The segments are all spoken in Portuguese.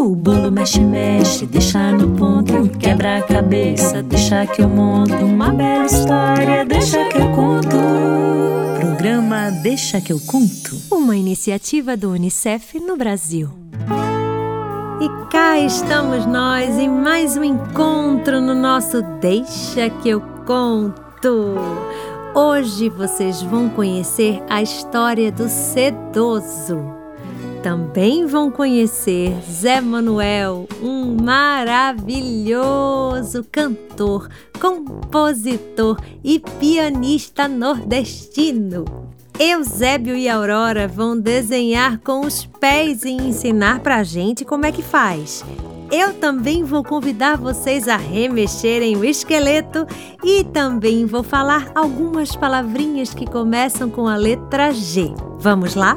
O bolo mexe, mexe, deixa no ponto. Quebra a cabeça, deixa que eu monto. Uma bela história, deixa que eu conto. Programa Deixa que eu conto. Uma iniciativa do Unicef no Brasil. E cá estamos nós em mais um encontro no nosso Deixa que eu conto. Hoje vocês vão conhecer a história do sedoso. Também vão conhecer Zé Manuel, um maravilhoso cantor, compositor e pianista nordestino. Eusébio e Aurora vão desenhar com os pés e ensinar pra gente como é que faz. Eu também vou convidar vocês a remexerem o esqueleto e também vou falar algumas palavrinhas que começam com a letra G. Vamos lá?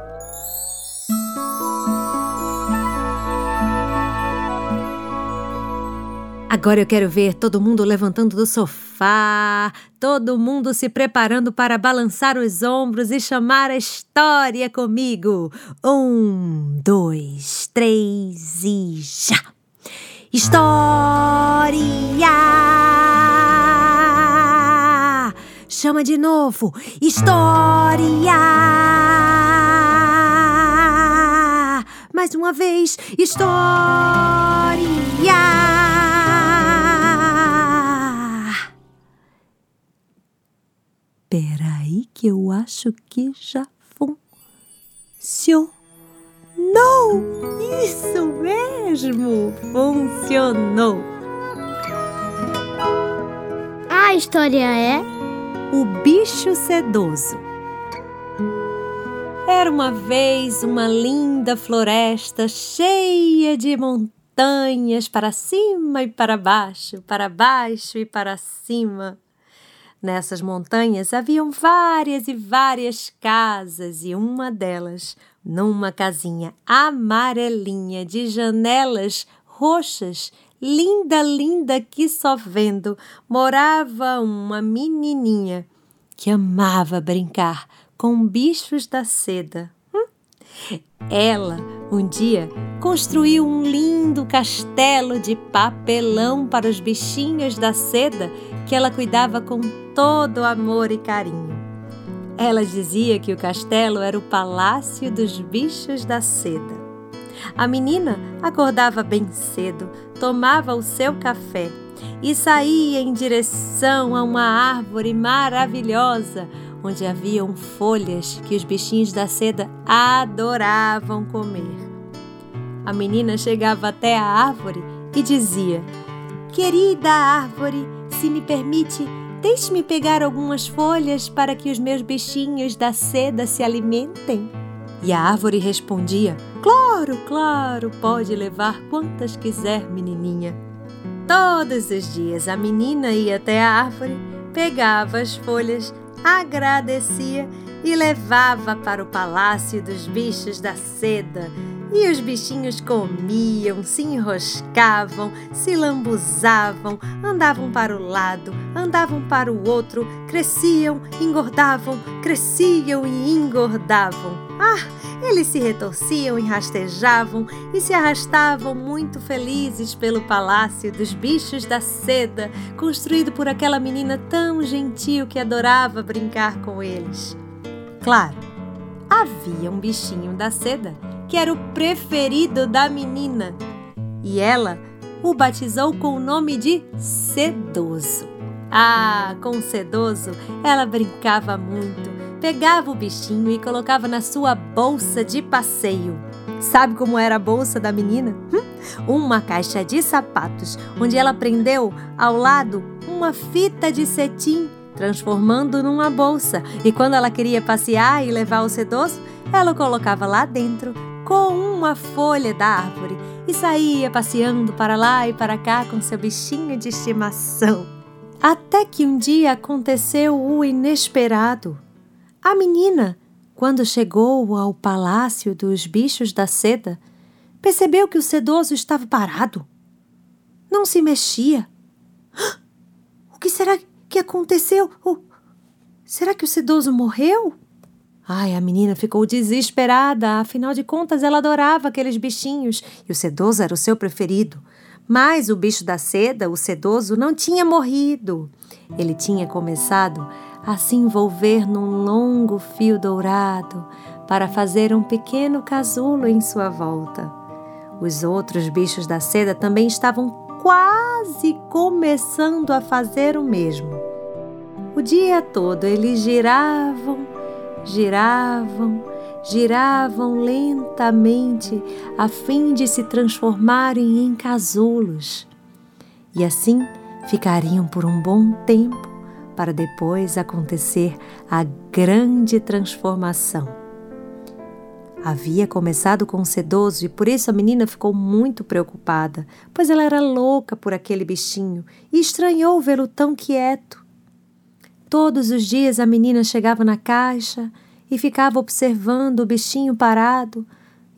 Agora eu quero ver todo mundo levantando do sofá, todo mundo se preparando para balançar os ombros e chamar a história comigo. Um, dois, três e já! História! Chama de novo! História! Mais uma vez! História! Peraí que eu acho que já funcionou. Isso mesmo, funcionou. A história é O bicho sedoso. Era uma vez uma linda floresta cheia de montanhas para cima e para baixo, para baixo e para cima. Nessas montanhas haviam várias e várias casas, e uma delas, numa casinha amarelinha de janelas roxas, linda, linda que só vendo, morava uma menininha que amava brincar com bichos da seda. Ela, um dia, construiu um lindo castelo de papelão para os bichinhos da seda que ela cuidava com todo amor e carinho. Ela dizia que o castelo era o palácio dos bichos da seda. A menina acordava bem cedo, tomava o seu café e saía em direção a uma árvore maravilhosa onde haviam folhas que os bichinhos da seda adoravam comer. A menina chegava até a árvore e dizia: Querida árvore, se me permite, Deixe-me pegar algumas folhas para que os meus bichinhos da seda se alimentem. E a árvore respondia: Claro, claro, pode levar quantas quiser, menininha. Todos os dias a menina ia até a árvore, pegava as folhas, agradecia e levava para o palácio dos bichos da seda e os bichinhos comiam, se enroscavam, se lambuzavam, andavam para o lado, andavam para o outro, cresciam, engordavam, cresciam e engordavam. Ah, eles se retorciam e rastejavam e se arrastavam muito felizes pelo palácio dos bichos da seda, construído por aquela menina tão gentil que adorava brincar com eles. Claro, havia um bichinho da seda que era o preferido da menina. E ela o batizou com o nome de Sedoso. Ah, com Sedoso ela brincava muito, pegava o bichinho e colocava na sua bolsa de passeio. Sabe como era a bolsa da menina? Hum? Uma caixa de sapatos, onde ela prendeu ao lado uma fita de cetim, transformando numa bolsa. E quando ela queria passear e levar o sedoso, ela o colocava lá dentro arrancou uma folha da árvore e saía passeando para lá e para cá com seu bichinho de estimação. Até que um dia aconteceu o inesperado. A menina, quando chegou ao palácio dos bichos da seda, percebeu que o sedoso estava parado. Não se mexia. O que será que aconteceu? será que o sedoso morreu? Ai, a menina ficou desesperada, afinal de contas ela adorava aqueles bichinhos e o sedoso era o seu preferido. Mas o bicho da seda, o sedoso, não tinha morrido. Ele tinha começado a se envolver num longo fio dourado para fazer um pequeno casulo em sua volta. Os outros bichos da seda também estavam quase começando a fazer o mesmo. O dia todo eles giravam giravam, giravam lentamente a fim de se transformarem em casulos. E assim ficariam por um bom tempo para depois acontecer a grande transformação. Havia começado com sedoso e por isso a menina ficou muito preocupada, pois ela era louca por aquele bichinho e estranhou vê-lo tão quieto. Todos os dias a menina chegava na caixa e ficava observando o bichinho parado,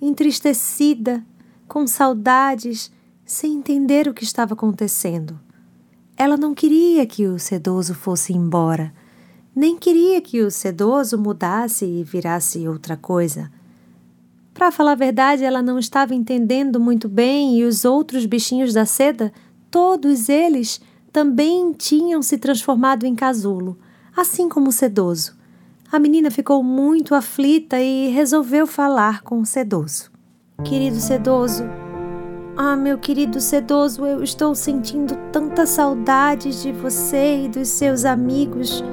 entristecida, com saudades, sem entender o que estava acontecendo. Ela não queria que o sedoso fosse embora, nem queria que o sedoso mudasse e virasse outra coisa. Para falar a verdade, ela não estava entendendo muito bem e os outros bichinhos da seda, todos eles, também tinham se transformado em casulo, assim como o sedoso. A menina ficou muito aflita e resolveu falar com o sedoso. Querido sedoso, ah, meu querido sedoso, eu estou sentindo tanta saudade de você e dos seus amigos.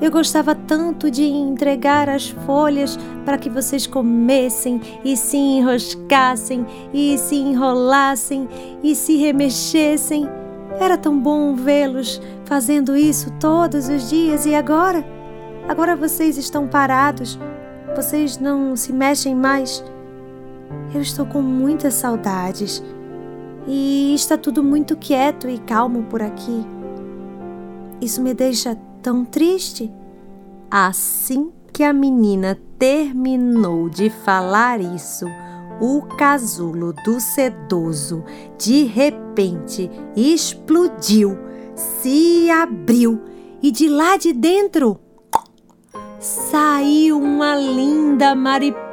Eu gostava tanto de entregar as folhas para que vocês comessem e se enroscassem e se enrolassem e se remexessem. Era tão bom vê-los fazendo isso todos os dias e agora? Agora vocês estão parados, vocês não se mexem mais. Eu estou com muitas saudades e está tudo muito quieto e calmo por aqui. Isso me deixa tão triste. Assim que a menina terminou de falar isso, o casulo do sedoso de repente explodiu, se abriu e de lá de dentro saiu uma linda mariposa,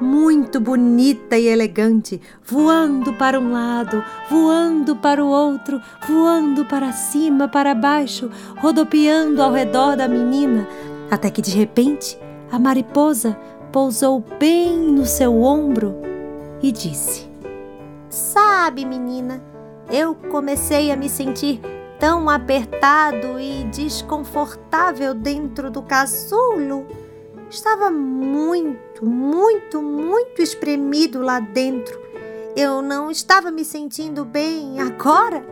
muito bonita e elegante, voando para um lado, voando para o outro, voando para cima, para baixo, rodopiando ao redor da menina, até que de repente a mariposa pousou bem no seu ombro e disse: Sabe, menina, eu comecei a me sentir tão apertado e desconfortável dentro do casulo. Estava muito, muito, muito espremido lá dentro. Eu não estava me sentindo bem agora.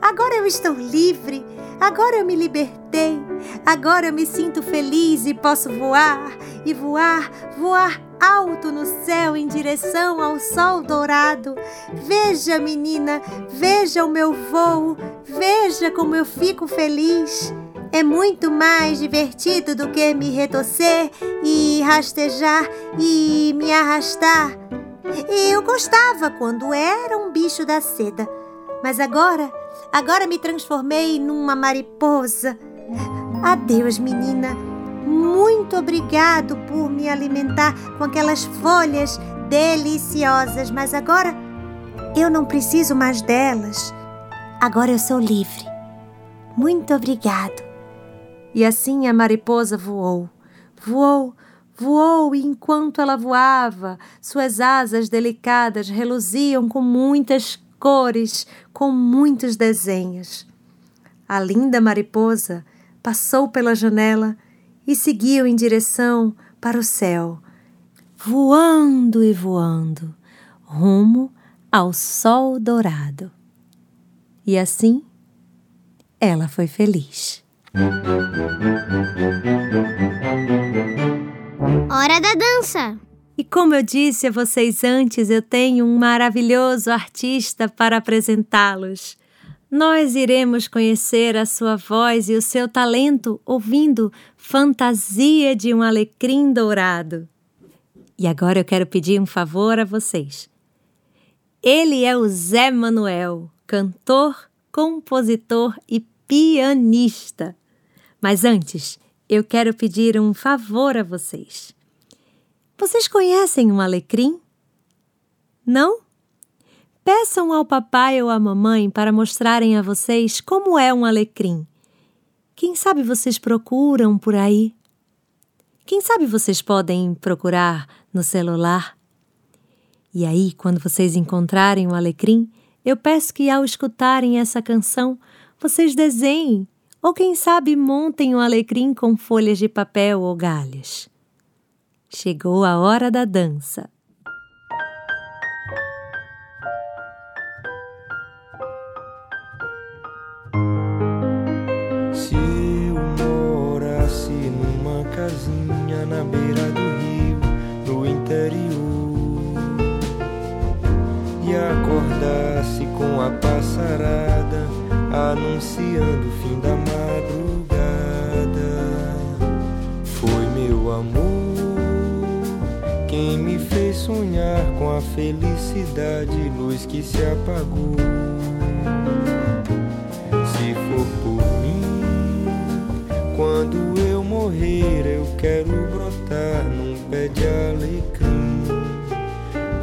Agora eu estou livre. Agora eu me libertei. Agora eu me sinto feliz e posso voar e voar, voar alto no céu em direção ao sol dourado. Veja, menina, veja o meu voo, veja como eu fico feliz. É muito mais divertido do que me retorcer e rastejar e me arrastar. Eu gostava quando era um bicho da seda, mas agora, agora me transformei numa mariposa. Adeus, menina. Muito obrigado por me alimentar com aquelas folhas deliciosas, mas agora eu não preciso mais delas. Agora eu sou livre. Muito obrigado. E assim a mariposa voou, voou, voou, e enquanto ela voava, suas asas delicadas reluziam com muitas cores, com muitos desenhos. A linda mariposa passou pela janela e seguiu em direção para o céu, voando e voando, rumo ao sol dourado. E assim ela foi feliz. Hora da dança! E como eu disse a vocês antes, eu tenho um maravilhoso artista para apresentá-los. Nós iremos conhecer a sua voz e o seu talento ouvindo Fantasia de um Alecrim Dourado. E agora eu quero pedir um favor a vocês. Ele é o Zé Manuel, cantor, compositor e pianista. Mas antes, eu quero pedir um favor a vocês. Vocês conhecem um alecrim? Não? Peçam ao papai ou à mamãe para mostrarem a vocês como é um alecrim. Quem sabe vocês procuram por aí? Quem sabe vocês podem procurar no celular? E aí, quando vocês encontrarem o alecrim, eu peço que ao escutarem essa canção, vocês desenhem ou quem sabe montem um alecrim com folhas de papel ou galhas. Chegou a hora da dança. Se eu morasse numa casinha na beira do rio, no interior, e acordasse com a passarada anunciando o fim da sonhar com a felicidade, luz que se apagou. Se for por mim, quando eu morrer, eu quero brotar num pé de alecrim,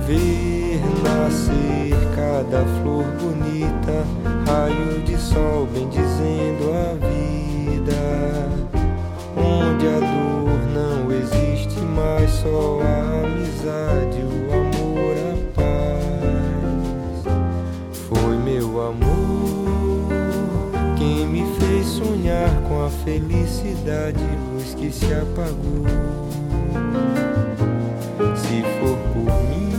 ver nascer cada flor bonita, raio de sol bendizendo a vida. Onde a dor não existe mais, só a amizade, felicidade, luz que se apagou. Se for por mim,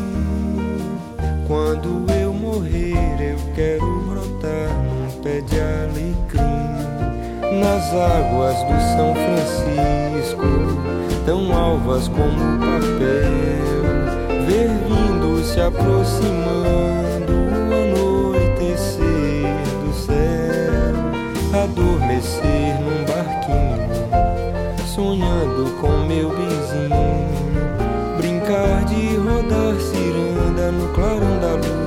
quando eu morrer, eu quero brotar num pé de alecrim nas águas do São Francisco, tão alvas como papel, ver vindo se aproximando o anoitecer do céu, adormecer sonhando com meu benzinho, brincar de rodar ciranda no clarão da lua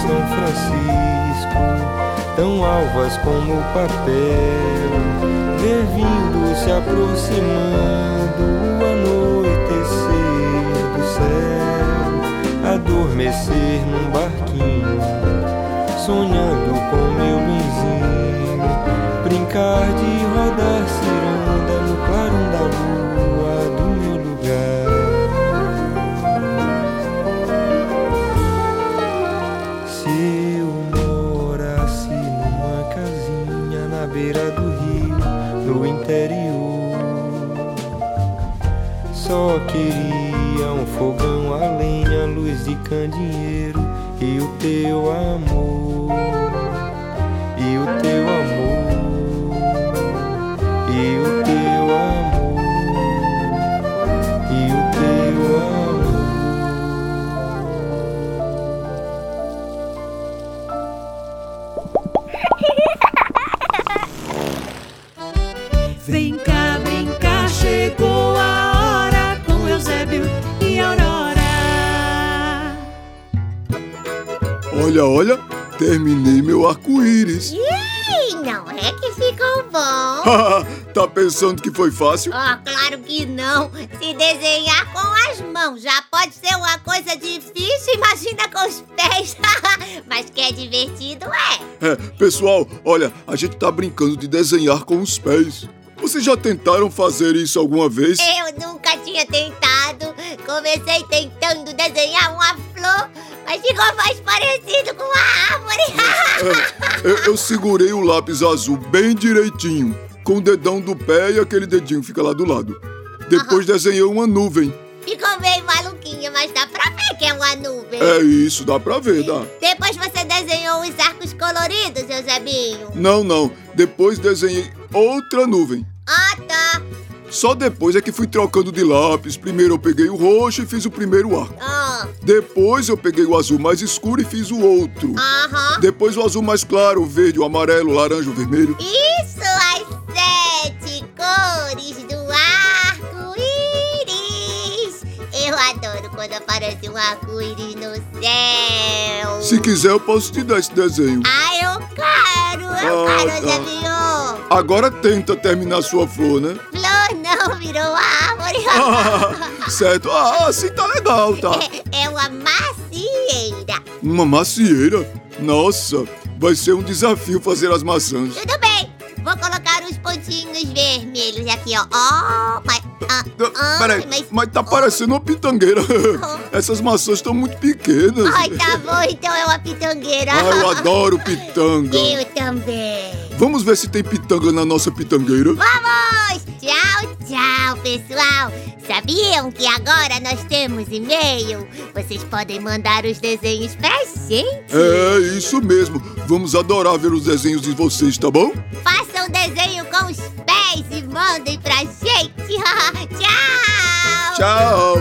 São Francisco, tão alvas como o papel, ver vindo se aproximando o anoitecer do céu, adormecer num barquinho, sonhando com meu benzinho, brincar de rodar rio, no interior, só queria um fogão a lenha, luz de candeeiro e o teu amor, e o teu amor, Olha, olha, terminei meu arco-íris. Ih, não é que ficou bom. tá pensando que foi fácil? Oh, claro que não. Se desenhar com as mãos já pode ser uma coisa difícil, imagina com os pés. Mas que é divertido, é. É, pessoal, olha, a gente tá brincando de desenhar com os pés. Vocês já tentaram fazer isso alguma vez? Eu nunca tinha tentado. Comecei tentando desenhar uma flor, mas ficou mais parecido com uma árvore. É, eu, eu segurei o lápis azul bem direitinho, com o dedão do pé e aquele dedinho fica lá do lado. Depois desenhei uma nuvem. Ficou meio maluquinha, mas dá pra ver que é uma nuvem. É isso, dá pra ver, dá. Depois você desenhou os arcos coloridos, Eusebinho. Não, não. Depois desenhei outra nuvem. Só depois é que fui trocando de lápis. Primeiro eu peguei o roxo e fiz o primeiro arco. Ah, Depois eu peguei o azul mais escuro e fiz o outro. aham. Depois o azul mais claro, o verde, o amarelo, o laranja, o vermelho. Isso, as sete cores do arco-íris. Eu adoro quando aparece um arco-íris no céu. Se quiser, eu posso te dar esse desenho. Ah, eu quero, eu Ah, quero, tá. Agora tenta terminar sua flor, né? Árvore. certo. Ah, assim tá legal, tá? É uma macieira. Uma macieira? Nossa, vai ser um desafio fazer as maçãs. Tudo bem, vou colocar os pontinhos vermelhos aqui, ó. Ó, mas... Ah, ah, Peraí, mas... mas tá parecendo uma pitangueira. Essas maçãs estão muito pequenas. Ai, tá bom, então é uma pitangueira. Ah, eu adoro pitanga. Eu também. Vamos ver se tem pitanga na nossa pitangueira? Vamos! Pessoal! Sabiam que agora nós temos e-mail? Vocês podem mandar os desenhos pra gente. É, isso mesmo. Vamos adorar ver os desenhos de vocês, tá bom? Façam o desenho com os pés e mandem pra gente. tchau! Tchau.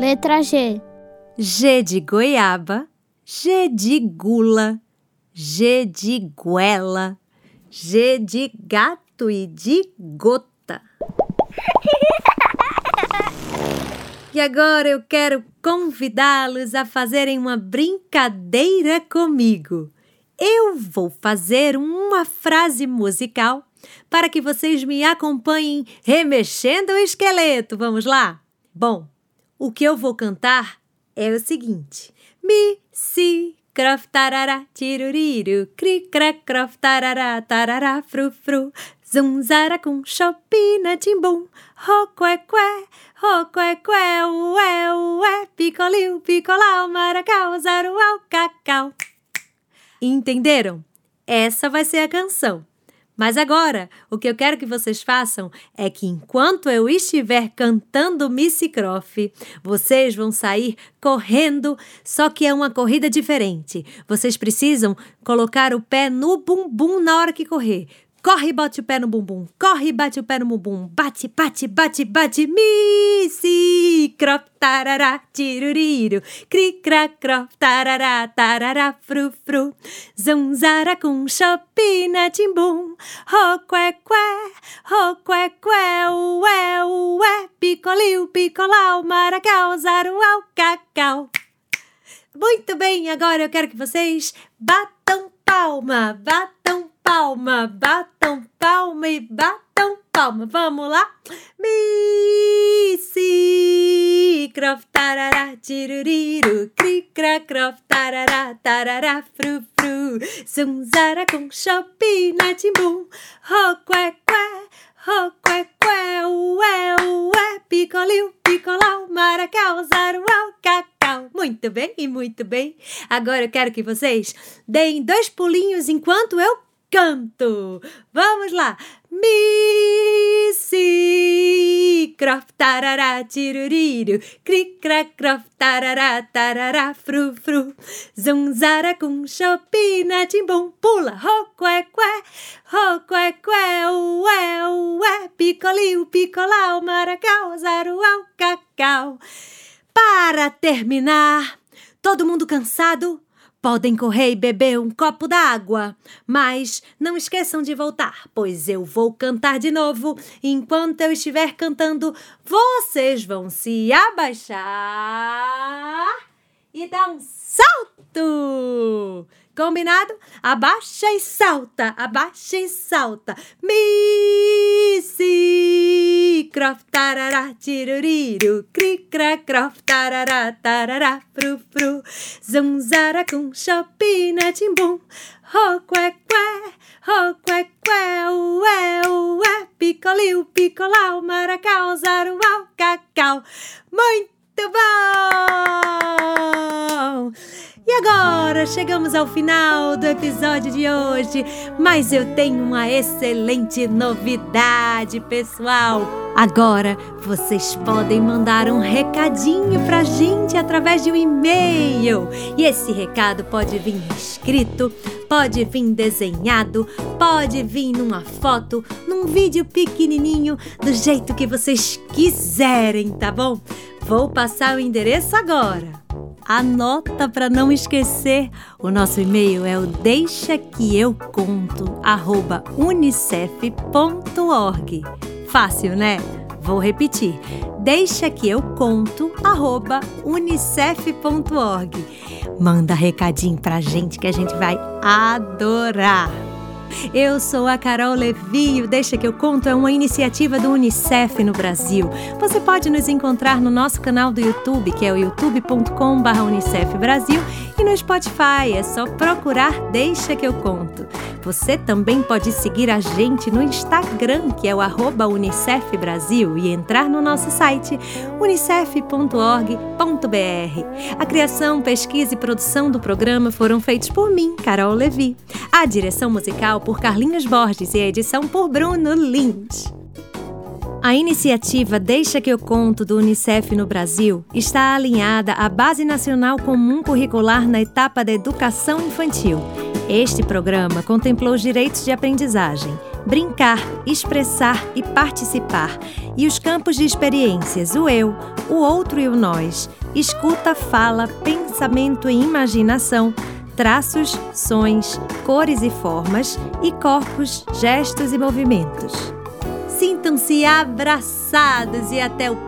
Letra G. G de goiaba, G de gula, G de goela, G de gato e de gota. E agora eu quero convidá-los a fazerem uma brincadeira comigo. Eu vou fazer uma frase musical para que vocês me acompanhem remexendo o esqueleto. Vamos lá? Bom, o que eu vou cantar é o seguinte: Mi, si, crof, tarará, tiruriru, cri, cra, crof, tarará, tarará, fru, fru, zum, zara, com, chopina, timbum, ro, qué, qué, ro, qué, qué, ué, ué, picoliu, picolau, maracau, zaruau, cacau. Entenderam? Essa vai ser a canção. Mas agora, o que eu quero que vocês façam é que enquanto eu estiver cantando Missy Croft, vocês vão sair correndo, só que é uma corrida diferente. Vocês precisam colocar o pé no bumbum na hora que correr. Corre e bate o pé no bumbum. Corre e bate o pé no bumbum. Bate, bate, bate, bate. Missy Croft, tarará, tiruriru. Cri, cra, crof, tarará, tarará, fru, fru. Zanzara com chopina, timbum. Ro, qué, qué, ro, qué, qué, ué, ué. Picoliu, picolau, maracau, zaruau, cacau. Muito bem, agora eu quero que vocês batam palma, batam palma, batam palma e batam palma. Vamos lá? Missy, crof, tarará, tiruriru, cri, cra, crof, tarará, tarará, fru, fru, zunzara com chopina, timbum, ro, qué, qué, qué, qué, ué, ué, picoliu, picolau, maracau, zaruau, cacau. Muito bem, e muito bem. Agora eu quero que vocês deem dois pulinhos enquanto eu canto. Vamos lá. Missy, crof, tarará, tiruriru, cri, cra, crof, tarará, tarará, fru, fru, zunzara com chopina, timbum, pula, ro, qué, qué, qué, qué, ué, ué, picoliu, picolau, maracau, zaruau, cacau. Para terminar, todo mundo cansado? Podem correr e beber um copo d'água, mas não esqueçam de voltar, pois eu vou cantar de novo. Enquanto eu estiver cantando, vocês vão se abaixar e dar um salto. Combinado? Abaixa e salta, abaixa e salta. Missy croft tarará tiruriru cri cra croft tarará tarará fru fru zunzara com chopina timbum ho que que ho que que ué ué picoliu picolau maracau zaruau cacau muito bom e agora chegamos ao final do episódio de hoje, mas eu tenho uma excelente novidade, pessoal. Agora vocês podem mandar um recadinho pra gente através de um e-mail. E esse recado pode vir escrito, pode vir desenhado, pode vir numa foto, num vídeo pequenininho, do jeito que vocês quiserem, tá bom? Vou passar o endereço agora. Anota para não esquecer. O nosso e-mail é o deixa que eu conto unicef.org. Fácil, né? Vou repetir. Deixa que eu conto unicef.org. Manda recadinho pra gente que a gente vai adorar. Eu sou a Carol Levi, o Deixa que eu conto é uma iniciativa do UNICEF no Brasil. Você pode nos encontrar no nosso canal do YouTube, que é o youtube.com/unicef Brasil, e no Spotify, é só procurar Deixa que eu conto. Você também pode seguir a gente no Instagram, que é o Unicef Brasil, e entrar no nosso site unicef.org.br. A criação, pesquisa e produção do programa foram feitos por mim, Carol Levi. A direção musical por Carlinhos Borges e a edição por Bruno Lins. A iniciativa Deixa que eu conto do Unicef no Brasil está alinhada à Base Nacional Comum Curricular na etapa da educação infantil. Este programa contemplou os direitos de aprendizagem, brincar, expressar e participar, e os campos de experiências, o eu, o outro e o nós, escuta, fala, pensamento e imaginação, traços, sons, cores e formas, e corpos, gestos e movimentos. Sintam-se abraçados e até o